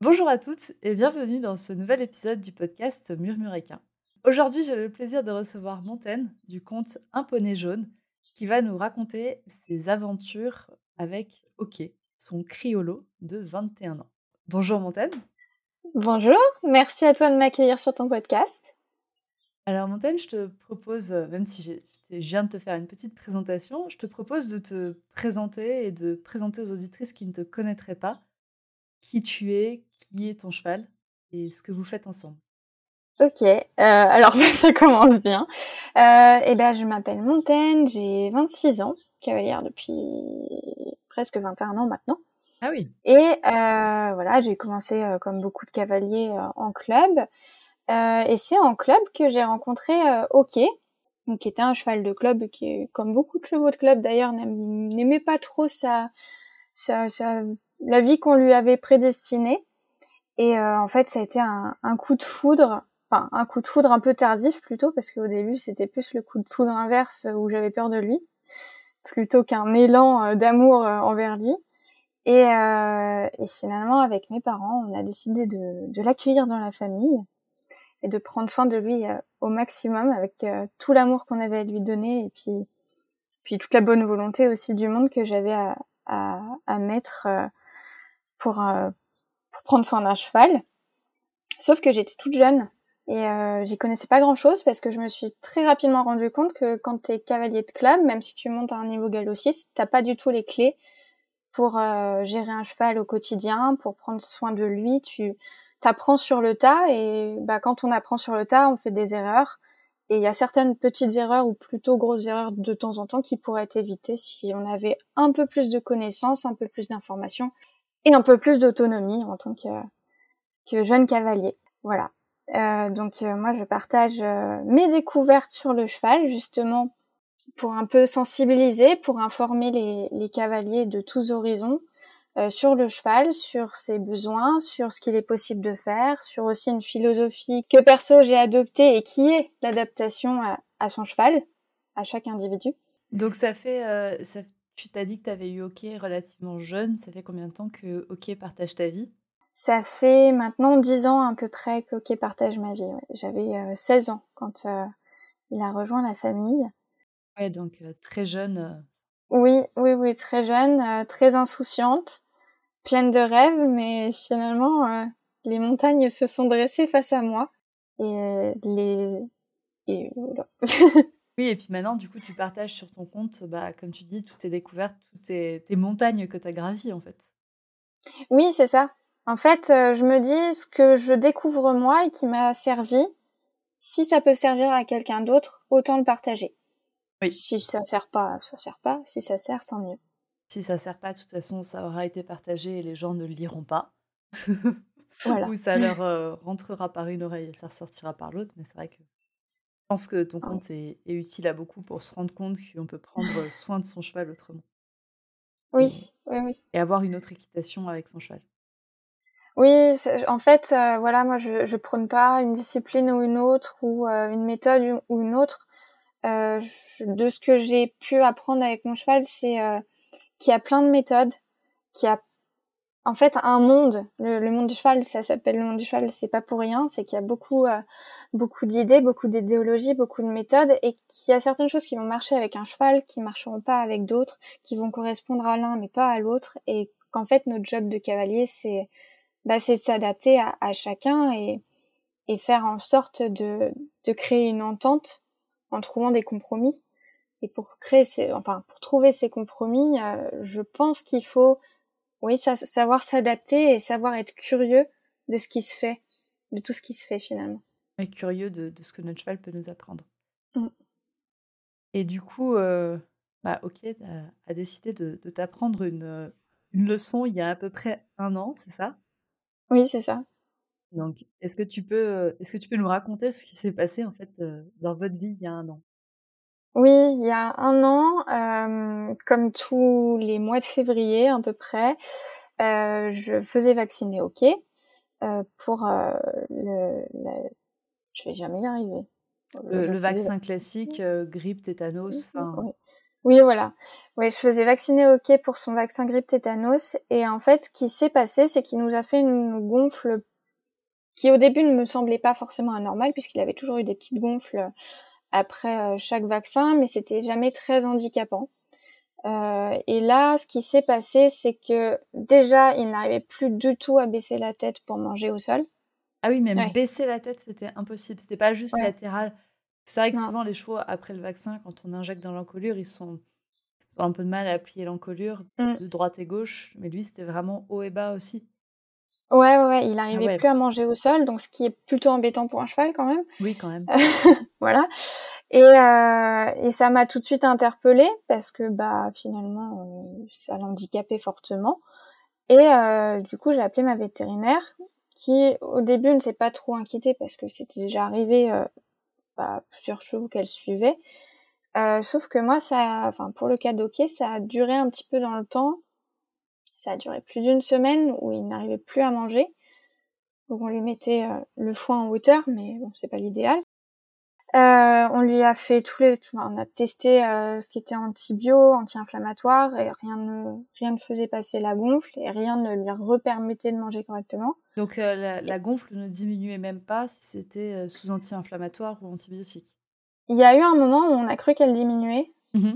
Bonjour à toutes et bienvenue dans ce nouvel épisode du podcast Murmuréquin. Aujourd'hui, j'ai le plaisir de recevoir Montaigne du conte Un poney jaune qui va nous raconter ses aventures avec OK, son criolo de 21 ans. Bonjour Montaigne. Bonjour, merci à toi de m'accueillir sur ton podcast. Alors Montaigne, je te propose, euh, même si je viens de te faire une petite présentation, je te propose de te présenter et de présenter aux auditrices qui ne te connaîtraient pas qui tu es, qui est ton cheval et ce que vous faites ensemble. Ok, euh, alors ça commence bien. Euh, eh ben, je m'appelle Montaigne, j'ai 26 ans, cavalière depuis presque 21 ans maintenant. Ah oui. Et euh, voilà, j'ai commencé euh, comme beaucoup de cavaliers en club. et c'est en club que j'ai rencontré Ok, qui était un cheval de club qui, comme beaucoup de chevaux de club d'ailleurs, n'aimait pas trop sa, sa, sa, la vie qu'on lui avait prédestinée. Et en fait, ça a été un, un coup de foudre enfin un coup de foudre un peu tardif plutôt parce qu'au début c'était plus le coup de foudre inverse où j'avais peur de lui plutôt qu'un élan euh, d'amour euh, envers lui et, euh, et, finalement avec mes parents on a décidé de, de l'accueillir dans la famille et de prendre soin de lui au maximum avec tout l'amour qu'on avait à lui donner et puis puis toute la bonne volonté aussi du monde que j'avais à, à, à, mettre pour, pour prendre soin d'un cheval sauf que j'étais toute jeune et euh, j'y connaissais pas grand chose parce que je me suis très rapidement rendu compte que quand tu es cavalier de club, même si tu montes à un niveau galop 6, t'as pas du tout les clés pour euh, gérer un cheval au quotidien, pour prendre soin de lui. Tu t'apprends sur le tas et bah, quand on apprend sur le tas, on fait des erreurs. Et il y a certaines petites erreurs ou plutôt grosses erreurs de temps en temps qui pourraient être évitées si on avait un peu plus de connaissances, un peu plus d'informations et un peu plus d'autonomie en tant que, jeune cavalier. Voilà. Euh, donc euh, moi je partage euh, mes découvertes sur le cheval justement pour un peu sensibiliser, pour informer les, cavaliers de tous horizons sur le cheval, sur ses besoins, sur ce qu'il est possible de faire, sur aussi une philosophie que perso j'ai adoptée et qui est l'adaptation à, son cheval, à chaque individu. Donc ça fait, tu t'as dit que tu avais eu OK relativement jeune, ça fait combien de temps que OK partage ta vie? Ça fait maintenant dix ans à peu près qu'Ok partage ma vie. J'avais 16 euh, ans quand euh, il a rejoint la famille. Ouais, donc euh, très jeune. Oui, oui, oui, très jeune, très insouciante, pleine de rêves, mais finalement, les montagnes se sont dressées face à moi. Et les... Et. oui, et puis maintenant, du coup, tu partages sur ton compte, bah, comme tu dis, toutes tes découvertes, toutes tes, tes montagnes que tu as gravies, en fait. Oui, c'est ça. En fait, euh, je me dis ce que je découvre moi et qui m'a servi, si ça peut servir à quelqu'un d'autre, autant le partager. Oui. Si ça sert pas, ça sert pas. Si ça sert, tant mieux. Si ça sert pas, de toute façon, ça aura été partagé et les gens ne le liront pas. voilà. Ou ça leur euh, rentrera par une oreille et ça ressortira par l'autre. Mais c'est vrai que je pense que ton compte est, est, utile à beaucoup pour se rendre compte qu'on peut prendre soin de son cheval autrement. Oui, oui, oui. Et avoir une autre équitation avec son cheval. Oui, en fait, euh, voilà, moi, je, je prône pas une discipline ou une autre, ou euh, une méthode ou une autre. Euh, de ce que j'ai pu apprendre avec mon cheval, c'est qu'il y a plein de méthodes, qu'il y a en fait un monde. Le, monde du cheval, ça s'appelle le monde du cheval, c'est pas pour rien. C'est qu'il y a beaucoup, beaucoup d'idées, beaucoup d'idéologies, beaucoup de méthodes, et qu'il y a certaines choses qui vont marcher avec un cheval, qui marcheront pas avec d'autres, qui vont correspondre à l'un mais pas à l'autre, et qu'en fait notre job de cavalier, c'est bah, c'est de s'adapter à, à, chacun et, et faire en sorte de, de créer une entente en trouvant des compromis. Et pour créer ces, enfin, pour trouver ces compromis, euh, je pense qu'il faut, oui, ça, savoir s'adapter et savoir être curieux de ce qui se fait, de tout ce qui se fait finalement. Et curieux de, de ce que notre cheval peut nous apprendre. Mmh. Et du coup, euh, bah, ok, a, a décidé de, de t'apprendre une, une leçon il y a à peu près un an, c'est ça? Oui, c'est ça. Donc, est-ce que tu peux, est-ce que tu peux nous raconter ce qui s'est passé, en fait, dans votre vie il y a un an? Oui, il y a un an, comme tous les mois de février à peu près, je faisais vacciner OK, pour, le je vais jamais y arriver. Le vaccin classique, grippe, tétanos, Oui, voilà. Oui, je faisais vacciner OK pour son vaccin grippe tétanos et en fait, ce qui s'est passé, c'est qu'il nous a fait une gonfle qui au début ne me semblait pas forcément anormale puisqu'il avait toujours eu des petites gonfles après euh, chaque vaccin, mais c'était jamais très handicapant. Euh, et là, ce qui s'est passé, c'est que déjà, il n'arrivait plus du tout à baisser la tête pour manger au sol. Ah oui, même baisser la tête, c'était impossible. C'était pas juste latéral. C'est vrai que souvent, les chevaux, après le vaccin, quand on injecte dans l'encolure, ils sont, ont un peu de mal à plier l'encolure mmh. de droite et gauche. Mais lui, c'était vraiment haut et bas aussi. Ouais, ouais, il ah arrivait plus à manger au sol, donc ce qui est plutôt embêtant pour un cheval quand même. Oui, quand même. voilà. Et, euh, et ça m'a tout de suite interpellée parce que bah finalement euh, ça l'handicapait fortement. Et euh, du coup j'ai appelé ma vétérinaire qui au début ne s'est pas trop inquiétée parce que c'était déjà arrivé euh, bah, plusieurs chevaux qu'elle suivait. Sauf que moi ça, enfin pour le cas d'Ok, ça a duré un petit peu dans le temps ça a duré plus d'une semaine où il n'arrivait plus à manger. Donc on lui mettait euh, le foin en hauteur, mais bon, c'est pas l'idéal. Euh, on lui a fait tous les, on a testé euh, ce qui était antibio, anti-inflammatoire, et rien ne, rien ne faisait passer la gonfle et rien ne lui repermettait de manger correctement. Donc la, gonfle ne diminuait même pas si c'était sous anti-inflammatoire ou antibiotique. Il y a eu un moment où on a cru qu'elle diminuait, mmh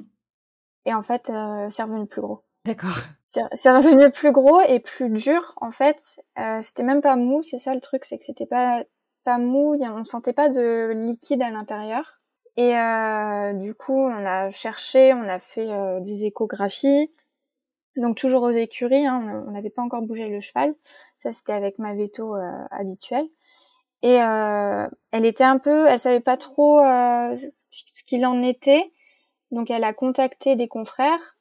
et en fait, c'est revenu plus gros. D'accord. C'est revenu plus gros et plus dur en fait. Euh, c'était même pas mou, c'est ça le truc, c'est que c'était pas pas mou, on sentait pas de liquide à l'intérieur. Et euh, du coup, on a cherché, on a fait euh, des échographies. Donc toujours aux écuries, hein, on n'avait pas encore bougé le cheval. Ça c'était avec ma veto habituelle. Et elle était un peu, elle savait pas trop ce qu'il en était. Donc elle a contacté des confrères,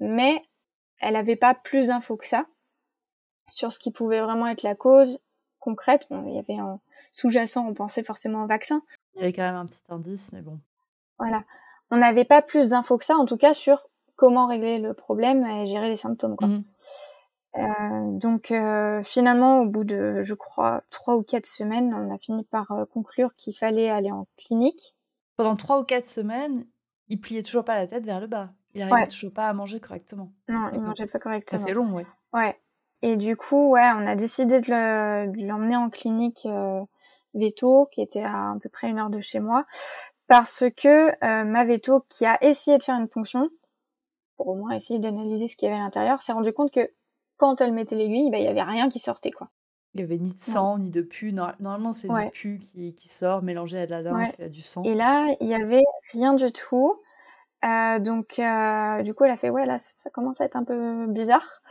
mais elle n'avait pas plus d'infos que ça sur ce qui pouvait vraiment être la cause concrète. Bon, il y avait un sous-jacent, on pensait forcément au vaccin. Il y avait quand même un petit indice, mais bon. Voilà. On n'avait pas plus d'infos que ça, en tout cas, sur comment régler le problème et gérer les symptômes. Quoi. Mmh. Euh, donc euh, finalement, au bout de, je crois, trois ou quatre semaines, on a fini par euh, conclure qu'il fallait aller en clinique. Pendant trois ou quatre semaines, il pliait toujours pas la tête vers le bas. Il arrivait toujours pas à manger correctement. Non, il mangeait pas correctement. Ça fait long, ouais. Ouais. Et du coup, ouais, on a décidé de l'emmener en clinique euh, veto, qui était à à peu près une heure de chez moi, parce que euh, ma veto, qui a essayé de faire une ponction, pour au moins essayer d'analyser ce qu'il y avait à l'intérieur, s'est rendu compte que quand elle mettait l'aiguille, bah, il y avait rien qui sortait, quoi. Il y avait ni de sang, ni de pu. Normalement, c'est du pu qui, qui, sort mélangé à de la lymphe et à du sang. Et là, il y avait rien du tout. Euh, donc, euh, du coup, elle a fait, ouais, là, ça commence à être un peu bizarre.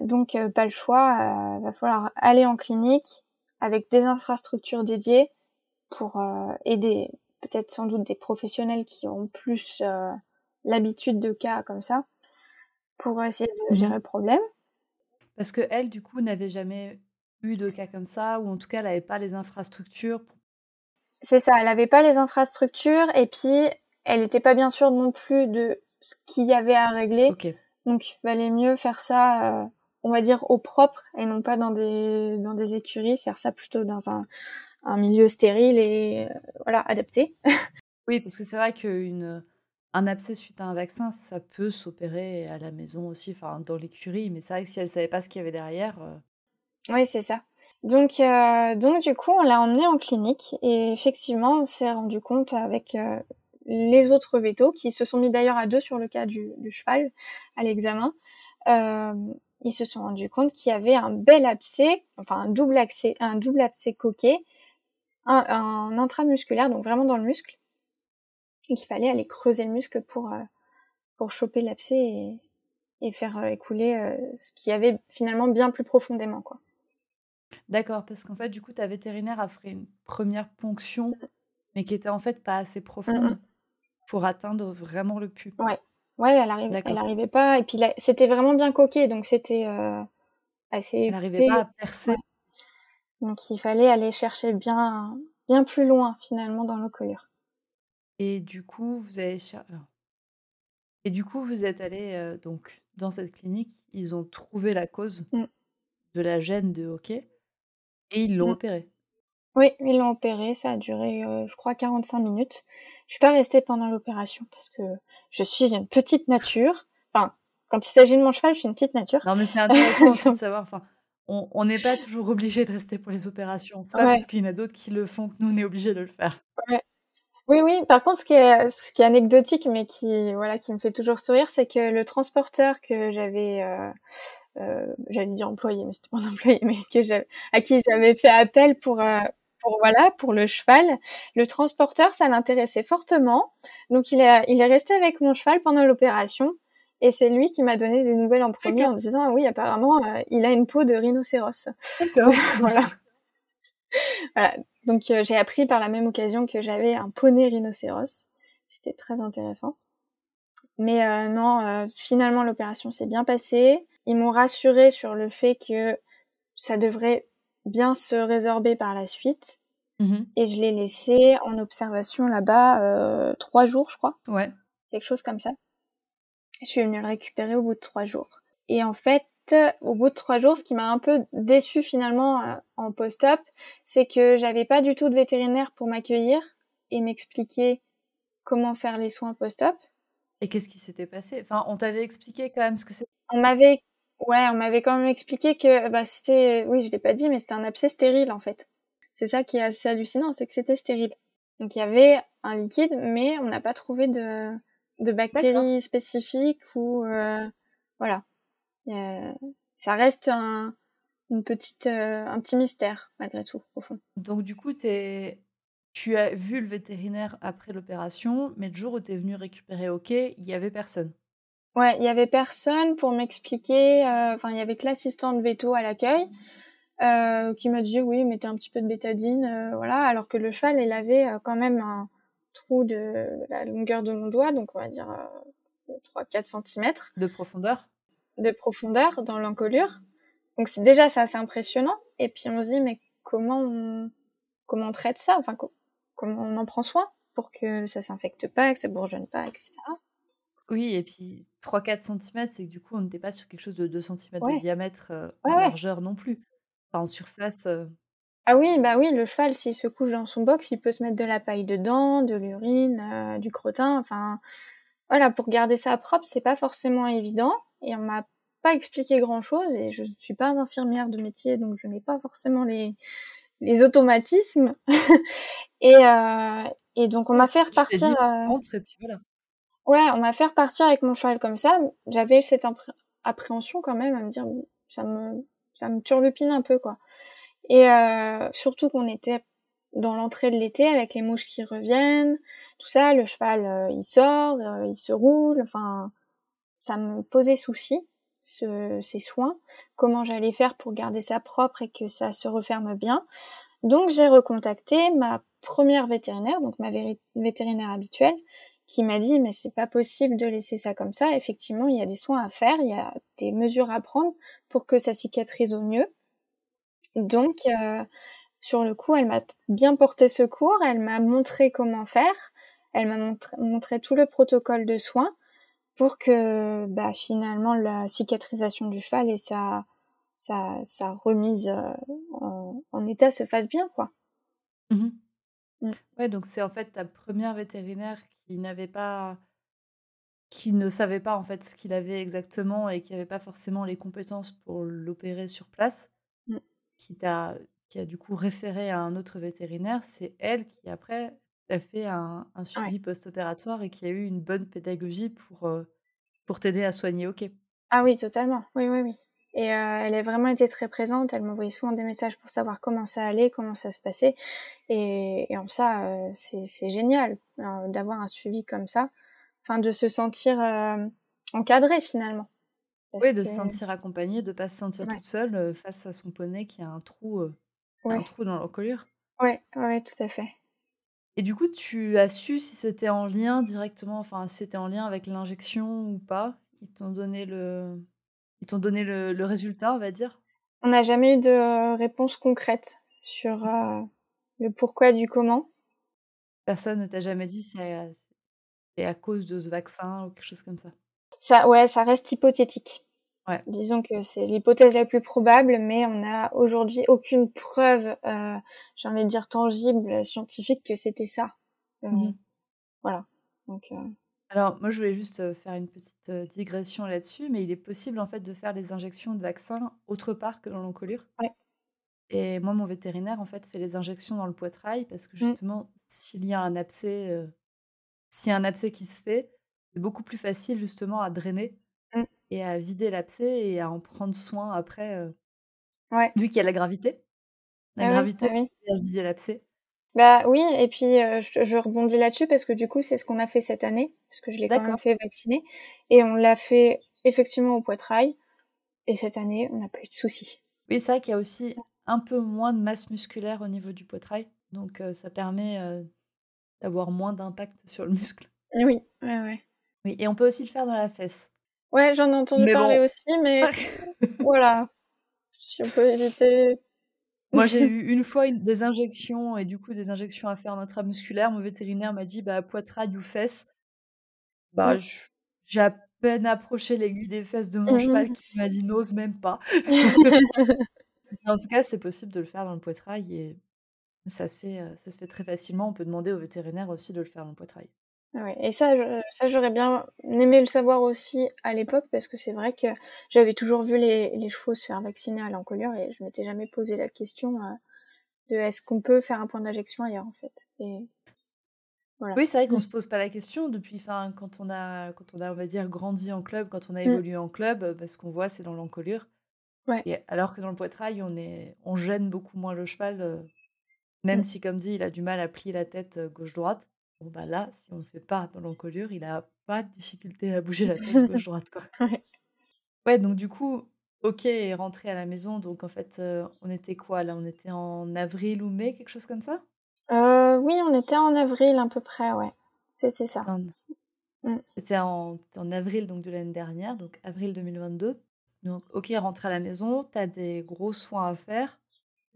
Donc, euh, pas le choix, va falloir aller en clinique avec des infrastructures dédiées pour aider peut-être sans doute des professionnels qui ont plus l'habitude de cas comme ça pour essayer de mmh gérer le problème. Parce que elle, du coup, n'avait jamais eu de cas comme ça, ou en tout cas, elle n'avait pas les infrastructures. C'est ça, elle n'avait pas les infrastructures, et puis elle n'était pas bien sûre non plus de ce qu'il y avait à régler. Donc, il valait mieux faire ça, euh, on va dire, au propre et non pas dans des, dans des écuries, faire ça plutôt dans un, un milieu stérile et euh, voilà, adapté. oui, parce que c'est vrai qu'une un abcès suite à un vaccin, ça peut s'opérer à la maison aussi, enfin dans l'écurie, mais c'est vrai que si elle savait pas ce qu'il y avait derrière. Euh, oui, c'est ça. Donc, donc du coup, on l'a emmené en clinique et effectivement, on s'est rendu compte avec les autres vétos, qui se sont mis d'ailleurs à deux sur le cas du, cheval à l'examen, euh, ils se sont rendus compte qu'il y avait un bel abcès, enfin un double abcès, un double abcès coquet, un, intramusculaire, donc vraiment dans le muscle, et qu'il fallait aller creuser le muscle pour euh, pour choper l'abcès et, et, faire euh, écouler ce qu'il y avait finalement bien plus profondément, quoi. D'accord, parce qu'en fait, du coup, ta vétérinaire a fait une première ponction, mais qui était en fait pas assez profonde pour atteindre vraiment le pu. Ouais, ouais, elle arrive, elle arrivait pas. Et puis c'était vraiment bien coqué, donc c'était euh, assez. Elle n'arrivait pas à percer. Donc il fallait aller chercher bien, bien plus loin finalement dans l'encolure. Et du coup, vous avez et du coup, vous êtes allé donc dans cette clinique, ils ont trouvé la cause mmh. de la gêne de hockey et ils l'ont mmh. opéré. Oui, ils l'ont opéré, ça a duré, je crois, 45 minutes. Je suis pas restée pendant l'opération parce que je suis une petite nature. Enfin, quand il s'agit de mon cheval, je suis une petite nature. Non, mais c'est intéressant de savoir. Enfin, on n'est pas toujours obligé de rester pour les opérations. C'est pas parce qu'il y en a d'autres qui le font que nous, on est obligé de le faire. Oui, oui. Par contre, ce qui est, ce qui est anecdotique, mais qui, voilà, qui me fait toujours sourire, c'est que le transporteur que j'avais, euh, euh, j'allais dire employé, mais c'était pas un employé, mais que à qui j'avais fait appel pour, euh, pour voilà, pour le cheval, le transporteur, ça l'intéressait fortement. Donc, il est, il est resté avec mon cheval pendant l'opération. Et c'est lui qui m'a donné des nouvelles en premier en me disant, ah oui, apparemment, euh, il a une peau de rhinocéros. D'accord. voilà. voilà. Donc euh, j'ai appris par la même occasion que j'avais un poney rhinocéros. C'était très intéressant. Mais euh, non, finalement l'opération s'est bien passée. Ils m'ont rassuré sur le fait que ça devrait bien se résorber par la suite. Mmh Et je l'ai laissé en observation là-bas trois jours, je crois. Ouais. Quelque chose comme ça. Je suis venue le récupérer au bout de trois jours. Et en fait, au bout de trois jours, ce qui m'a un peu déçu finalement euh, en post-op, c'est que j'avais pas du tout de vétérinaire pour m'accueillir et m'expliquer comment faire les soins post-op. Et qu'est-ce qui s'était passé? Enfin, on t'avait expliqué quand même ce que c'est. On m'avait, ouais, on m'avait quand même expliqué que bah c'était, oui, je l'ai pas dit, mais c'était un abcès stérile en fait. C'est ça qui est assez hallucinant, c'est que c'était stérile. Donc il y avait un liquide, mais on n'a pas trouvé de de bactéries spécifiques ou euh, voilà. Euh, ça reste un, une petite, euh, un petit mystère, malgré tout, au fond. Donc, du coup, es... tu as vu le vétérinaire après l'opération, mais le jour où tu es venu récupérer OK, il y avait personne? Ouais, il y avait personne pour m'expliquer. Euh, enfin, il y avait que l'assistant de veto à l'accueil euh, qui m'a dit oui, mettez un petit peu de bétadine, voilà. Alors que le cheval, il avait quand même un trou de la longueur de mon doigt, donc on va dire 3-4 cm. De profondeur de profondeur dans l'encolure. Donc c'est déjà ça assez impressionnant. Et puis on se dit mais comment on, comment on traite ça? Enfin comment on en prend soin pour que ça s'infecte pas, que ça bourgeonne pas, etc. Oui, et puis 3-4 cm, c'est que du coup on n'était pas sur quelque chose de 2 cm de diamètre euh, en largeur non plus. Enfin, en surface. Euh. Ah oui, bah oui, le cheval, s'il se couche dans son box, il peut se mettre de la paille dedans, de l'urine, euh, du crottin, enfin voilà, pour garder ça propre, c'est pas forcément évident et on m'a pas expliqué grand chose et je ne suis pas infirmière de métier donc je n'ai pas forcément les les automatismes et euh, et donc on m'a fait repartir euh... ouais on m'a fait repartir avec mon cheval comme ça. J'avais cette appréhension quand même à me dire ça me ça me turlupine un peu quoi. Et euh, surtout qu'on était dans l'entrée de l'été avec les mouches qui reviennent tout ça le cheval euh, il sort euh, il se roule. Enfin ça me posait souci, ce, ces soins, comment j'allais faire pour garder ça propre et que ça se referme bien. Donc j'ai recontacté ma première vétérinaire, donc ma vétérinaire habituelle, qui m'a dit mais c'est pas possible de laisser ça comme ça. Effectivement, il y a des soins à faire, il y a des mesures à prendre pour que ça cicatrise au mieux. Donc euh, sur le coup, elle m'a bien porté secours, elle m'a montré comment faire, elle m'a montré tout le protocole de soins pour que bah, finalement la cicatrisation du cheval et sa, sa, remise euh, en, en, état se fasse bien, quoi. Mmh mmh. Ouais, donc c'est en fait ta première vétérinaire qui n'avait pas, qui ne savait pas en fait ce qu'il avait exactement et qui n'avait pas forcément les compétences pour l'opérer sur place, mmh. qui t'a, qui a du coup référé à un autre vétérinaire. C'est elle qui après a fait un, suivi post-opératoire et qui a eu une bonne pédagogie pour, euh, pour t'aider à soigner OK. Ah oui, totalement. Oui, oui, oui. Et euh, elle a vraiment été très présente. Elle m'envoyait souvent des messages pour savoir comment ça allait, comment ça se passait. Et, en ça, euh, c'est génial d'avoir un suivi comme ça. Enfin, de se sentir encadré finalement. oui, de se sentir accompagnée, de ne pas se sentir toute seule face à son poney qui a un trou, un trou dans l'encolure. Oui, ouais, tout à fait. Et du coup, tu as su si c'était en lien directement, enfin, si c'était en lien avec l'injection ou pas? Ils t'ont donné le ils t'ont donné le le résultat, on va dire? On n'a jamais eu de réponse concrète. sur le pourquoi du comment. Personne ne t'a jamais dit c'est à, à cause de ce vaccin ou quelque chose comme ça? Ça, ouais, ça reste hypothétique. Ouais. Disons que c'est l'hypothèse la plus probable, mais on n'a aujourd'hui aucune preuve, euh, j'ai envie de dire tangible, scientifique, que c'était ça. Euh, mmh voilà. Donc, euh... Alors, moi, je voulais juste euh, faire une petite euh, digression là-dessus, mais il est possible, en fait, de faire les injections de vaccins autre part que dans l'encolure? Ouais. Et moi, mon vétérinaire, en fait, fait les injections dans le poitrail parce que mmh. justement, s'il y a un abcès, euh, s'il y a un abcès qui se fait, c'est beaucoup plus facile justement à drainer mmh. et à vider l'abcès et à en prendre soin après, ouais. vu qu'il y a la gravité. La ah gravité, oui, ah à vider l'abcès. Bah oui, et puis je, je, rebondis là-dessus parce que du coup, c'est ce qu'on a fait cette année, parce que je l'ai quand même fait vacciner, et on l'a fait effectivement au poitrail, et cette année, on n'a pas eu de soucis. Oui, c'est vrai qu'il y a aussi un peu moins de masse musculaire au niveau du poitrail, donc ça permet d'avoir moins d'impact sur le muscle. Oui, ouais, ouais. Oui, et on peut aussi le faire dans la fesse. Ouais, j'en ai entendu parler aussi, mais voilà, si on peut éviter. Moi, j'ai eu une fois des injections et du coup des injections à faire en intramusculaire. Mon vétérinaire m'a dit bah poitrail ou fesses. Bah, j'ai à peine approché l'aiguille des fesses de mon cheval qui m'a dit n'ose même pas. En tout cas, c'est possible de le faire dans le poitrail et ça se fait, ça se fait très facilement. On peut demander au vétérinaire aussi de le faire dans le poitrail. Ouais, et ça, ça j'aurais bien aimé le savoir aussi à l'époque parce que c'est vrai que j'avais toujours vu les, les, chevaux se faire vacciner à l'encolure et je m'étais jamais posé la question de est-ce qu'on peut faire un point d'injection ailleurs en fait. Et voilà. Oui, c'est vrai qu'on se pose pas la question depuis, enfin, quand on a, quand on a, on va dire, grandi en club, quand on a mmh. évolué en club, parce qu'on voit c'est dans l'encolure. Ouais. alors que dans le poitrail, on, est, on gêne beaucoup moins le cheval, même mmh. si, comme dit, il a du mal à plier la tête gauche-droite. Bon, bah là, si on ne fait pas dans l'encolure, il a pas de difficulté à bouger la tête gauche-droite. Quoi. ouais. ouais, donc du coup, ok, rentré à la maison. Donc en fait, on était quoi là? On était en avril ou mai, quelque chose comme ça? Euh, Oui, on était en avril à peu près, ouais. C'était ça. Mmh. C'était en, en, avril donc de l'année dernière, donc avril 2022. Donc, ok, rentre à la maison, tu as des gros soins à faire,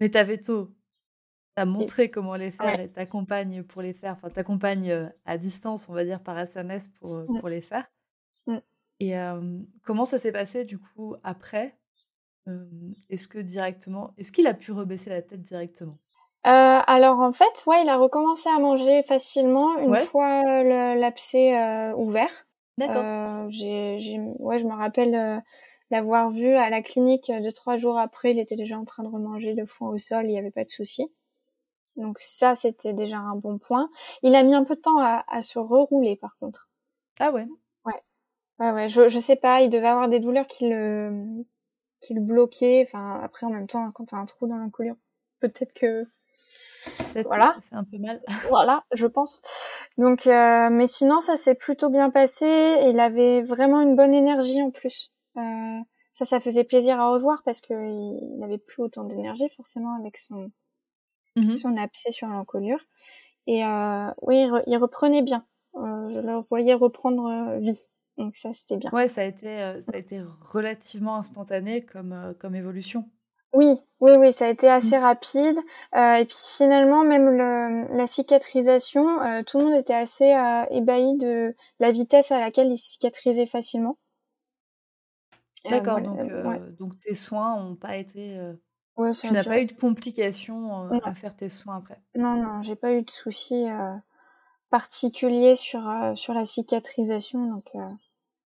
mais tu as montré comment les faire et t'accompagnes pour les faire, enfin, t'accompagnes à distance, on va dire, par SMS pour, mmh. pour les faire. Mmh. Et comment ça s'est passé, du coup, après? Est-ce que directement, est-ce qu'il a pu rebaisser la tête directement? Euh, alors en fait, ouais, il a recommencé à manger facilement une fois l'abcès euh, ouvert. D'accord. Euh, j'ai, ouais, je me rappelle L'avoir vu à la clinique deux, trois jours après, il était déjà en train de remanger le foin au sol, il n'y avait pas de souci. Donc ça, c'était déjà un bon point. Il a mis un peu de temps à, à se rerouler, par contre. Ah ouais Ouais. Ouais, ouais. Je, je sais pas, il devait avoir des douleurs qui le, qui le bloquaient. Enfin, après, en même temps, quand t'as un trou dans l'encolure, peut-être que... voilà. ça fait un peu mal. voilà, je pense. Donc, euh, mais sinon, ça s'est plutôt bien passé. Et il avait vraiment une bonne énergie en plus. Euh, ça, ça faisait plaisir à revoir parce qu'il n'avait plus autant d'énergie forcément avec son, mmh son abcès sur l'encolure. Et euh, oui, il, reprenait bien. Je le voyais reprendre vie. Donc ça, c'était bien. Ouais, ça a été, ça a été relativement instantané comme, comme évolution. Oui, oui, oui, ça a été assez mmh. rapide. Euh, et puis finalement, même le, la cicatrisation, euh, tout le monde était assez euh, ébahi de la vitesse à laquelle il cicatrisait facilement. D'accord, donc, donc tes soins n'ont pas été. tu n'as pas eu de complications à faire tes soins après? Non, non, j'ai pas eu de soucis particuliers sur sur la cicatrisation, donc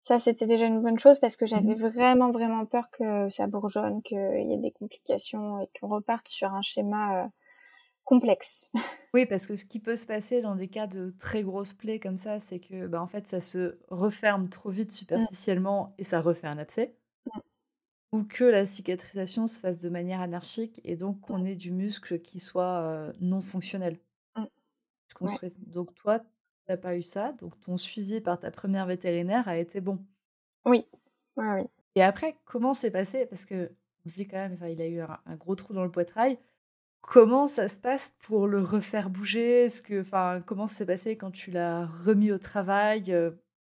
ça c'était déjà une bonne chose parce que j'avais mmh vraiment vraiment peur que ça bourgeonne, qu'il y ait des complications et qu'on reparte sur un schéma complexe. Oui, parce que ce qui peut se passer dans des cas de très grosses plaies comme ça, c'est que bah, en fait ça se referme trop vite mmh. superficiellement et ça refait un abcès. Mmh. Ou que la cicatrisation se fasse de manière anarchique et donc qu'on mmh. ait du muscle qui soit non fonctionnel. Donc toi, tu n'as pas eu ça, donc ton suivi par ta première vétérinaire a été bon? Oui, oui, oui. Et après, comment s'est passé? Parce que on se dit quand même, il a eu un, gros trou dans le poitrail. Comment ça se passe pour le refaire bouger? Est-ce que, enfin, comment s'est passé quand tu l'as remis au travail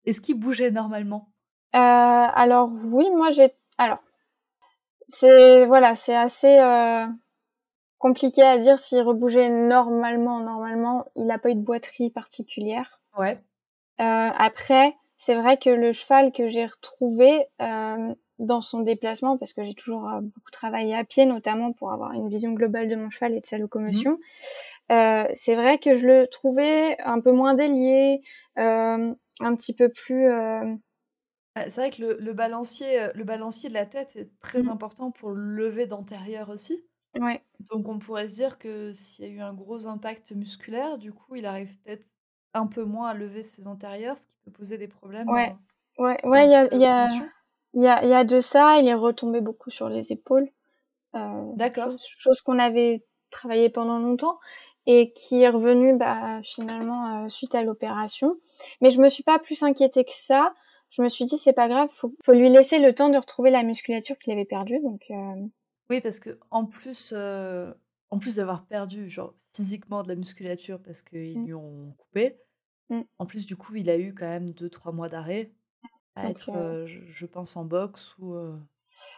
Est-ce qu'il bougeait normalement? Euh, Alors oui, moi j'ai. Alors c'est voilà, c'est assez euh, compliqué à dire s'il rebougeait normalement. Normalement, il n'a pas eu de boiterie particulière. Ouais. Euh, après, c'est vrai que le cheval que j'ai retrouvé euh, dans son déplacement, parce que j'ai toujours euh, beaucoup travaillé à pied, notamment pour avoir une vision globale de mon cheval et de sa locomotion, euh, c'est vrai que je le trouvais un peu moins délié, euh, un petit peu plus euh, Bah, c'est vrai que le le balancier, le balancier de la tête est très Mmh. important pour le lever d'antérieur aussi. Ouais, Donc on pourrait se dire que s'il y a eu un gros impact musculaire, du coup, il arrive peut-être un peu moins à lever ses antérieurs, ce qui peut poser des problèmes, ouais, heu, ouais, ouais, il y a, y a, y a, y a de ça. Il est retombé beaucoup sur les épaules, euh, D'accord. chose, chose qu'on avait travaillé pendant longtemps et qui est revenu bah, finalement euh, suite à l'opération. Mais je me suis pas plus inquiétée que ça. Je me suis dit c'est pas grave, faut, faut lui laisser le temps de retrouver la musculature qu'il avait perdue. Donc euh, Oui, parce qu'en plus, heu, en plus d'avoir perdu, genre, physiquement de la musculature parce qu'ils mm, lui ont coupé, mm. en plus, du coup, il a eu quand même deux trois mois d'arrêt à donc être, euh, je je pense en boxe ou,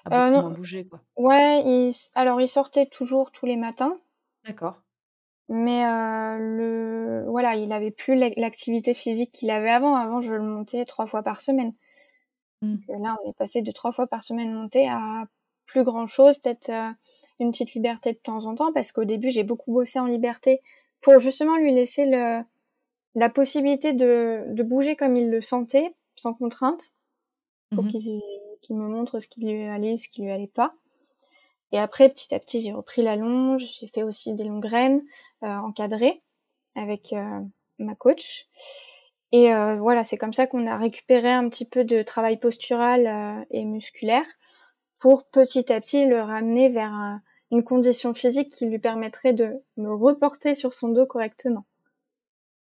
à beaucoup moins bouger, quoi. ouais, il, alors il sortait toujours tous les matins. D'accord. Mais euh, le voilà, il avait plus l'ac- l'activité physique qu'il avait avant. Avant, je le montais trois fois par semaine. Mmh. Donc, là, on est passé de trois fois par semaine montée à plus grand chose, peut-être euh, une petite liberté de temps en temps, parce qu'au début, j'ai beaucoup bossé en liberté pour justement lui laisser le, la possibilité de, de bouger comme il le sentait, sans contrainte, pour Mmh qu'il me montre ce qui lui allait, ce qui lui allait pas. Et après, petit à petit, j'ai repris la longe, j'ai fait aussi des longues graines euh, encadrées avec euh, ma coach. Et euh, voilà, c'est comme ça qu'on a récupéré un petit peu de travail postural et musculaire pour petit à petit le ramener vers un- une condition physique qui lui permettrait de me reporter sur son dos correctement.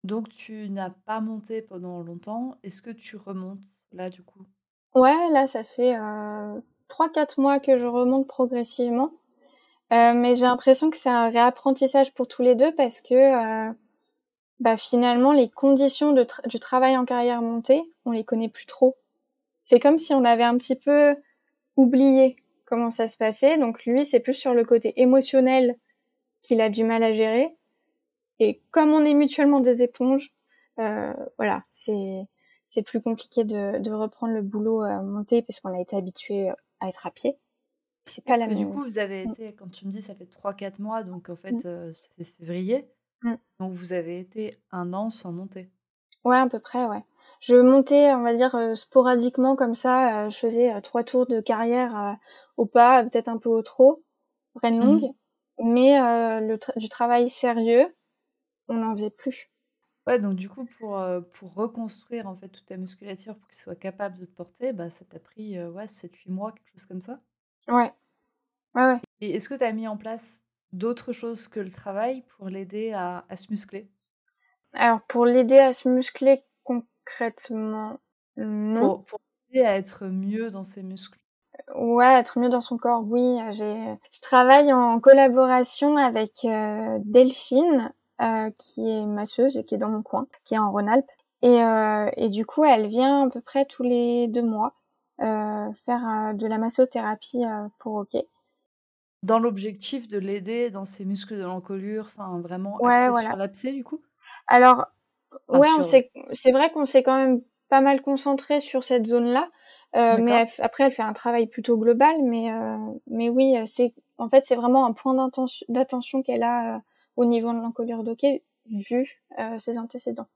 Donc tu n'as pas monté pendant longtemps. Est-ce que tu remontes là, du coup? Ouais, là, ça fait euh, 3-4 mois que je remonte progressivement. Euh, mais j'ai l'impression que c'est un réapprentissage pour tous les deux parce que euh, bah, finalement, les conditions de tra- du travail en carrière montée, on les connaît plus trop. C'est comme si on avait un petit peu oublié comment ça se passait. Donc lui, c'est plus sur le côté émotionnel qu'il a du mal à gérer. Et comme on est mutuellement des éponges, euh, voilà, c'est c'est plus compliqué de, de reprendre le boulot euh, monté parce qu'on a été habitué à être à pied. C'est pas Parce la que du même. coup, vous avez Mm, été quand tu me dis ça fait trois quatre mois, donc en mm, fait, ça fait février, mm. donc vous avez été un an sans monter? Ouais, à peu près, ouais. Je montais, on va dire, euh, sporadiquement comme ça. euh, je faisais euh, trois tours de carrière au pas, peut-être un peu au trot, reine Mmh longue. Mais le tra- du travail sérieux, on n'en faisait plus. Ouais, donc du coup, pour, pour reconstruire, en fait, toute ta musculature pour qu'il soit capable de te porter, bah, ça t'a pris, ouais, sept huit mois, quelque chose comme ça? Ouais, ouais, ouais. Et est-ce que tu as mis en place d'autres choses que le travail pour l'aider à à se muscler? Alors, pour l'aider à se muscler concrètement, non. Pour pour l'aider à être mieux dans ses muscles? Ouais, être mieux dans son corps, oui. J'ai, je travaille en collaboration avec euh, Delphine, euh, qui est masseuse et qui est dans mon coin, qui est en Rhône-Alpes. Et, euh, et du coup, elle vient à peu près tous les deux mois faire de la massothérapie pour hockey. Dans l'objectif de l'aider dans ses muscles de l'encolure, enfin, vraiment Ouais, axé sur voilà. l'abcès, du coup? Alors, ouais, c'est vrai qu'on s'est quand même pas mal concentré sur cette zone-là. Euh, mais elle après, elle fait un travail plutôt global, mais euh, mais oui, euh, c'est en fait c'est vraiment un point d'attention qu'elle a euh, au niveau de l'encolure d'hockey vu ses antécédents.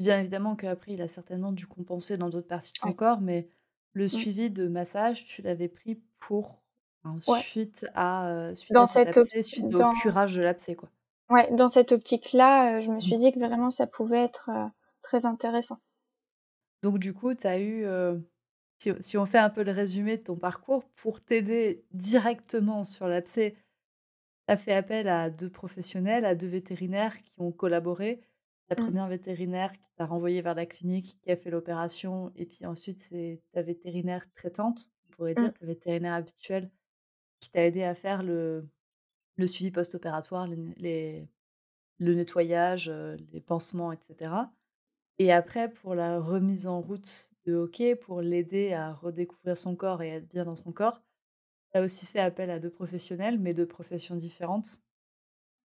Bien évidemment qu'après, il a certainement dû compenser dans d'autres parties de son Ouais. corps, mais le Mm. suivi de massage, tu l'avais pris pour enfin, Ouais. suite à, suite Dans à cet cette abcès, suite au curage de l'abcès, quoi? Ouais dans cette optique-là, euh, je me Mmh. suis dit que vraiment ça pouvait être euh, très intéressant. Donc du coup, tu as eu, heu, si si on fait un peu le résumé de ton parcours, pour t'aider directement sur l'abcès, tu as fait appel à 2 professionnels, à 2 vétérinaires qui ont collaboré. La Mm. première vétérinaire qui t'a renvoyé vers la clinique, qui a fait l'opération et puis ensuite c'est ta vétérinaire traitante, on pourrait dire, ta vétérinaire habituelle qui t'a aidé à faire le le suivi post-opératoire, les né les le nettoyage, les pansements et cetera et après pour la remise en route de hockey, pour l'aider à redécouvrir son corps et à être bien dans son corps, tu as aussi fait appel à 2 professionnels, mais de professions différentes.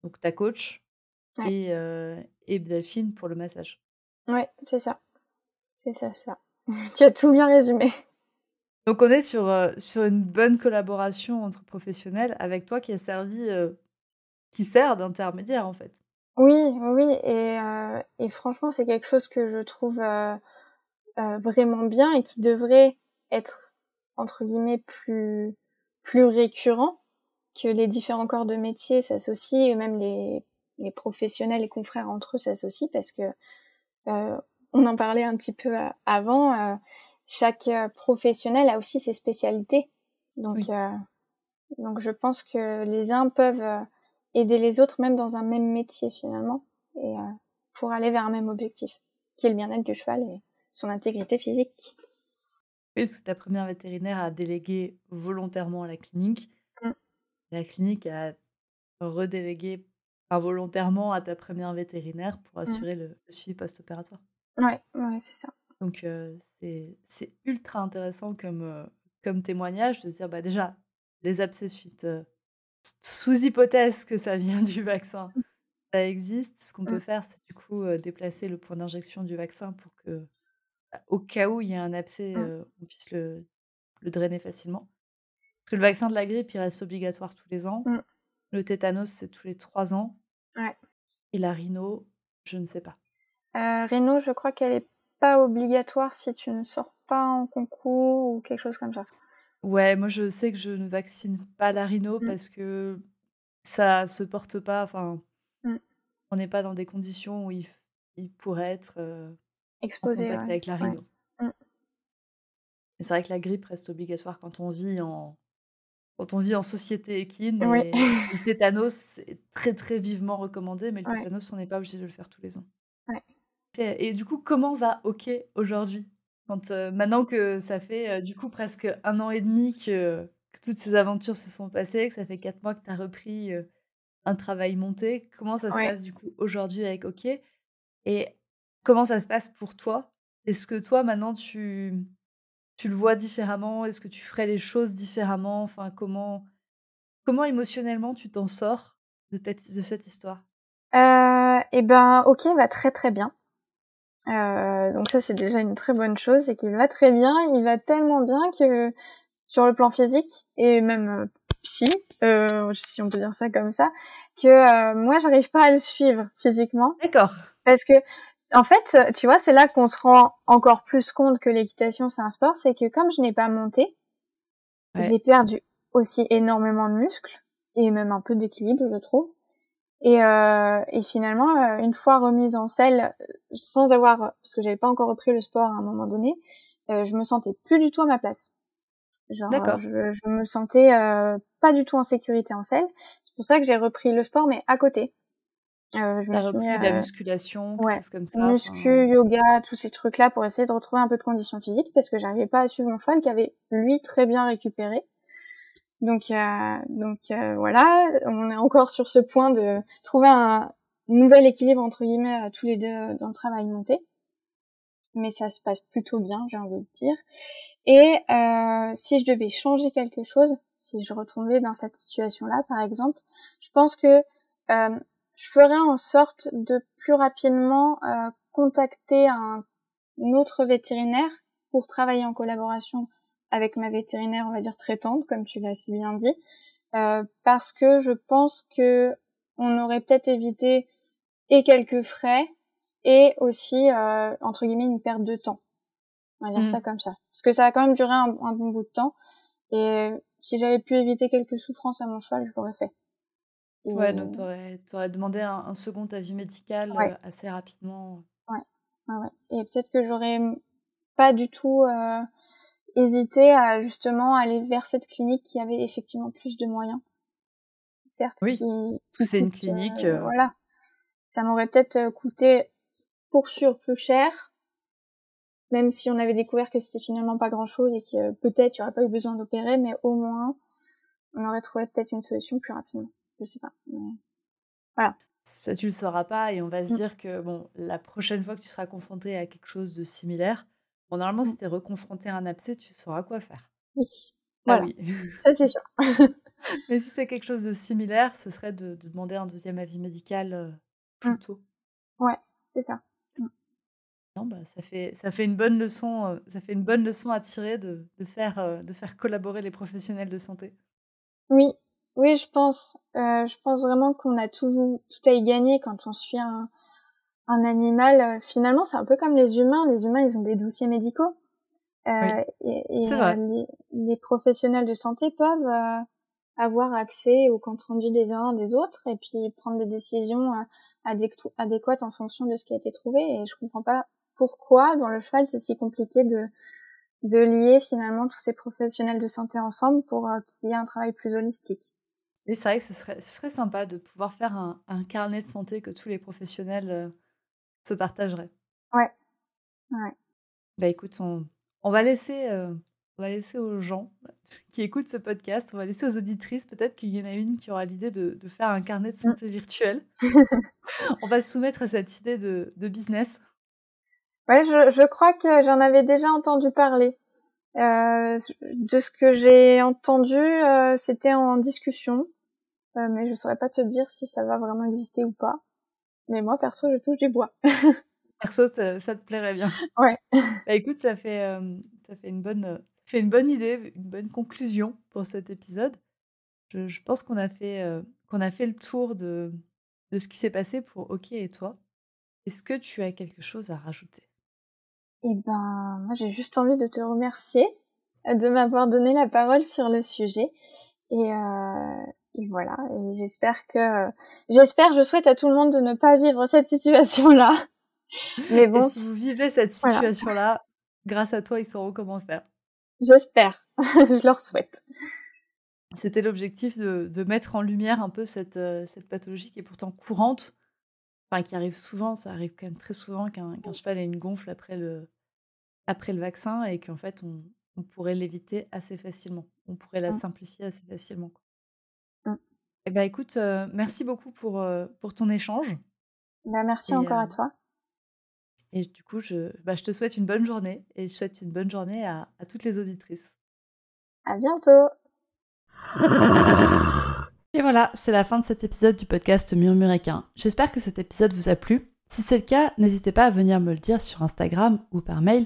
donc ta coach, et, et Delphine pour le massage. Ouais, c'est ça. C'est ça, ça. tu as tout bien résumé. Donc on est sur, sur une bonne collaboration entre professionnels avec toi qui a servi, qui sert d'intermédiaire en fait. Oui, oui, et, et franchement c'est quelque chose que je trouve vraiment bien et qui devrait être entre guillemets plus plus récurrent que les différents corps de métier s'associent et même les, les professionnels et confrères entre eux s'associent parce que euh, on en parlait un petit peu avant. Euh, chaque euh, professionnel a aussi ses spécialités. Donc, euh, donc je pense que les uns peuvent aider les autres, même dans un même métier finalement, et pour aller vers un même objectif, qui est le bien-être du cheval et son intégrité physique. Oui, parce que ta première vétérinaire a délégué volontairement à la clinique. Mmh. La clinique a redélégué involontairement à ta première vétérinaire pour mmh. assurer le, suivi post-opératoire. Ouais, ouais, c'est ça. Donc c'est ultra intéressant comme, comme témoignage de se dire bah déjà les abcès suite sous hypothèse que ça vient du vaccin, mmh. ça existe. Ce qu'on peut mmh. faire, c'est du coup déplacer le point d'injection du vaccin pour que bah, au cas où il y a un abcès, on puisse le, le drainer facilement. Parce que le vaccin de la grippe, il reste obligatoire tous les ans. Le tétanos, c'est tous les trois ans. Ouais. Et la rhino, je ne sais pas. Euh, rhino, je crois qu'elle est pas obligatoire si tu ne sors pas en concours ou quelque chose comme ça. Ouais, moi je sais que je ne vaccine pas la rhino mmh. parce que ça se porte pas. Enfin, mmh. on n'est pas dans des conditions où il, pourrait être euh, exposé avec la rhino. Mmh. C'est vrai que la grippe reste obligatoire quand on vit en quand on vit en société équine. le tétanos c'est très très vivement recommandé, mais le tétanos on n'est pas obligé de le faire tous les ans. Et du coup, comment va OK aujourd'hui? Quand, maintenant que ça fait, du coup presque un an et demi que que toutes ces aventures se sont passées, que ça fait quatre mois que tu as repris, un travail monté, comment ça se passe du coup aujourd'hui avec OK? Et comment ça se passe pour toi? Est-ce que toi maintenant tu tu le vois différemment? Est-ce que tu ferais les choses différemment? Enfin comment comment émotionnellement tu t'en sors de de cette histoire? Et ben OK va très, très bien. Euh, donc ça c'est déjà une très bonne chose, c'est qu'il va très bien, il va tellement bien que sur le plan physique et même euh, psy, euh, si on peut dire ça comme ça, que euh, moi j'arrive pas à le suivre physiquement. D'accord. Parce que en fait, tu vois, c'est là qu'on se rend encore plus compte que l'équitation c'est un sport, c'est que comme je n'ai pas monté, j'ai perdu aussi énormément de muscles et même un peu d'équilibre, je trouve. Et, euh, et finalement, euh, une fois remise en selle, sans avoir, parce que j'avais pas encore repris le sport à un moment donné, euh, je me sentais plus du tout à ma place. Genre, je, je, me sentais euh, pas du tout en sécurité en selle. C'est pour ça que j'ai repris le sport, mais à côté. Euh, je me suis repris de la musculation, ouais, comme ça. Muscu, yoga, tous ces trucs-là pour essayer de retrouver un peu de condition physique parce que j'arrivais pas à suivre mon cheval qui avait lui très bien récupéré. Donc, euh, euh, voilà, on est encore sur ce point de trouver un nouvel équilibre entre guillemets tous les deux dans le travail monté. Mais ça se passe plutôt bien, j'ai envie de dire. Et euh, si je devais changer quelque chose, si je retombais dans cette situation-là, par exemple, je pense que euh, je ferais en sorte de plus rapidement euh, contacter un autre vétérinaire pour travailler en collaboration avec ma vétérinaire, on va dire traitante, comme tu l'as si bien dit, euh, parce que je pense que on aurait peut-être évité et quelques frais et aussi euh, entre guillemets une perte de temps. On va dire mmh. ça comme ça, parce que ça a quand même duré un, bon bout de temps et si j'avais pu éviter quelques souffrances à mon cheval, je l'aurais fait. ouais, donc t'aurais aurais demandé un, second avis médical euh, assez rapidement. Ouais, ouais, ouais. Et peut-être que j'aurais pas du tout euh, hésiter à justement aller vers cette clinique qui avait effectivement plus de moyens. Certes, oui, qui, c'est une clinique. Euh, euh, voilà, ça m'aurait peut-être euh, coûté pour sûr plus cher, même si on avait découvert que c'était finalement pas grand-chose et que peut-être il n'y aurait pas eu besoin d'opérer, mais au moins on aurait trouvé peut-être une solution plus rapidement. Je sais pas. Voilà. Ça, tu le sauras pas et on va se mmh. dire que bon, la prochaine fois que tu seras confronté à quelque chose de similaire, normalement, mmh. si tu es reconfronté à un abcès, tu sauras quoi faire. Oui. Ah oui. Ça, c'est sûr. Mais si c'est quelque chose de similaire, ce serait de, demander un deuxième avis médical euh, plus mmh. tôt. Ouais, c'est ça. Mmh. Non, bah, ça fait ça fait une bonne leçon, euh, ça fait une bonne leçon à tirer de, de faire euh, de faire collaborer les professionnels de santé. Oui, oui, je pense. je pense vraiment qu'on a tout tout à y gagner quand on suit un un animal. Finalement, c'est un peu comme les humains. Les humains, ils ont des dossiers médicaux. Euh, et, Les, les, professionnels de santé peuvent euh, avoir accès au compte rendu des uns des autres et puis prendre des décisions euh, adéquates en fonction de ce qui a été trouvé. Et je comprends pas pourquoi dans le cheval c'est si compliqué de de lier finalement tous ces professionnels de santé ensemble pour qu'il y ait un travail plus holistique. Oui, c'est vrai que ce serait, ce serait sympa de pouvoir faire un, un, carnet de santé que tous les professionnels se partageraient. Ouais. ouais. Bah écoute, on, on va laisser, euh, on va laisser aux gens qui écoutent ce podcast, on va laisser aux auditrices, peut-être qu'il y en a une qui aura l'idée de, faire un carnet de mmh. santé virtuel. on va soumettre à cette idée de, business. Ouais, je, crois que j'en avais déjà entendu parler. Euh, de ce que j'ai entendu, euh, c'était en discussion, mais je saurais pas te dire si ça va vraiment exister ou pas. Mais moi, perso, je touche du bois. Perso, ça, te plairait bien. Ouais. Bah, écoute, ça fait, euh, ça fait une bonne, euh, fait une bonne idée, une bonne conclusion pour cet épisode. Je, je pense qu'on a fait, euh, qu'on a fait le tour de, de ce qui s'est passé pour OK et toi. Est-ce que tu as quelque chose à rajouter? Eh ben, moi, j'ai juste envie de te remercier de m'avoir donné la parole sur le sujet. Et, et voilà. Et j'espère que, j'espère, je souhaite à tout le monde de ne pas vivre cette situation-là. Mais bon, si vous vivez cette situation-là, grâce à toi, ils sauront comment faire. J'espère. Je leur souhaite. C'était l'objectif de, de, mettre en lumière un peu cette, euh, cette pathologie qui est pourtant courante, enfin qui arrive souvent, ça arrive quand même très souvent qu'un cheval ait une gonfle après le, après le vaccin et qu'en fait on, on pourrait l'éviter assez facilement, on pourrait la mmh. simplifier assez facilement. Eh ben écoute, euh, merci beaucoup pour, euh, pour ton échange. Bah, merci encore à toi. Et du coup, je, bah, je te souhaite une bonne journée et je souhaite une bonne journée à, à toutes les auditrices. À bientôt. Et voilà, c'est la fin de cet épisode du podcast Murmuréquin. J'espère que cet épisode vous a plu. Si c'est le cas, n'hésitez pas à venir me le dire sur Instagram ou par mail.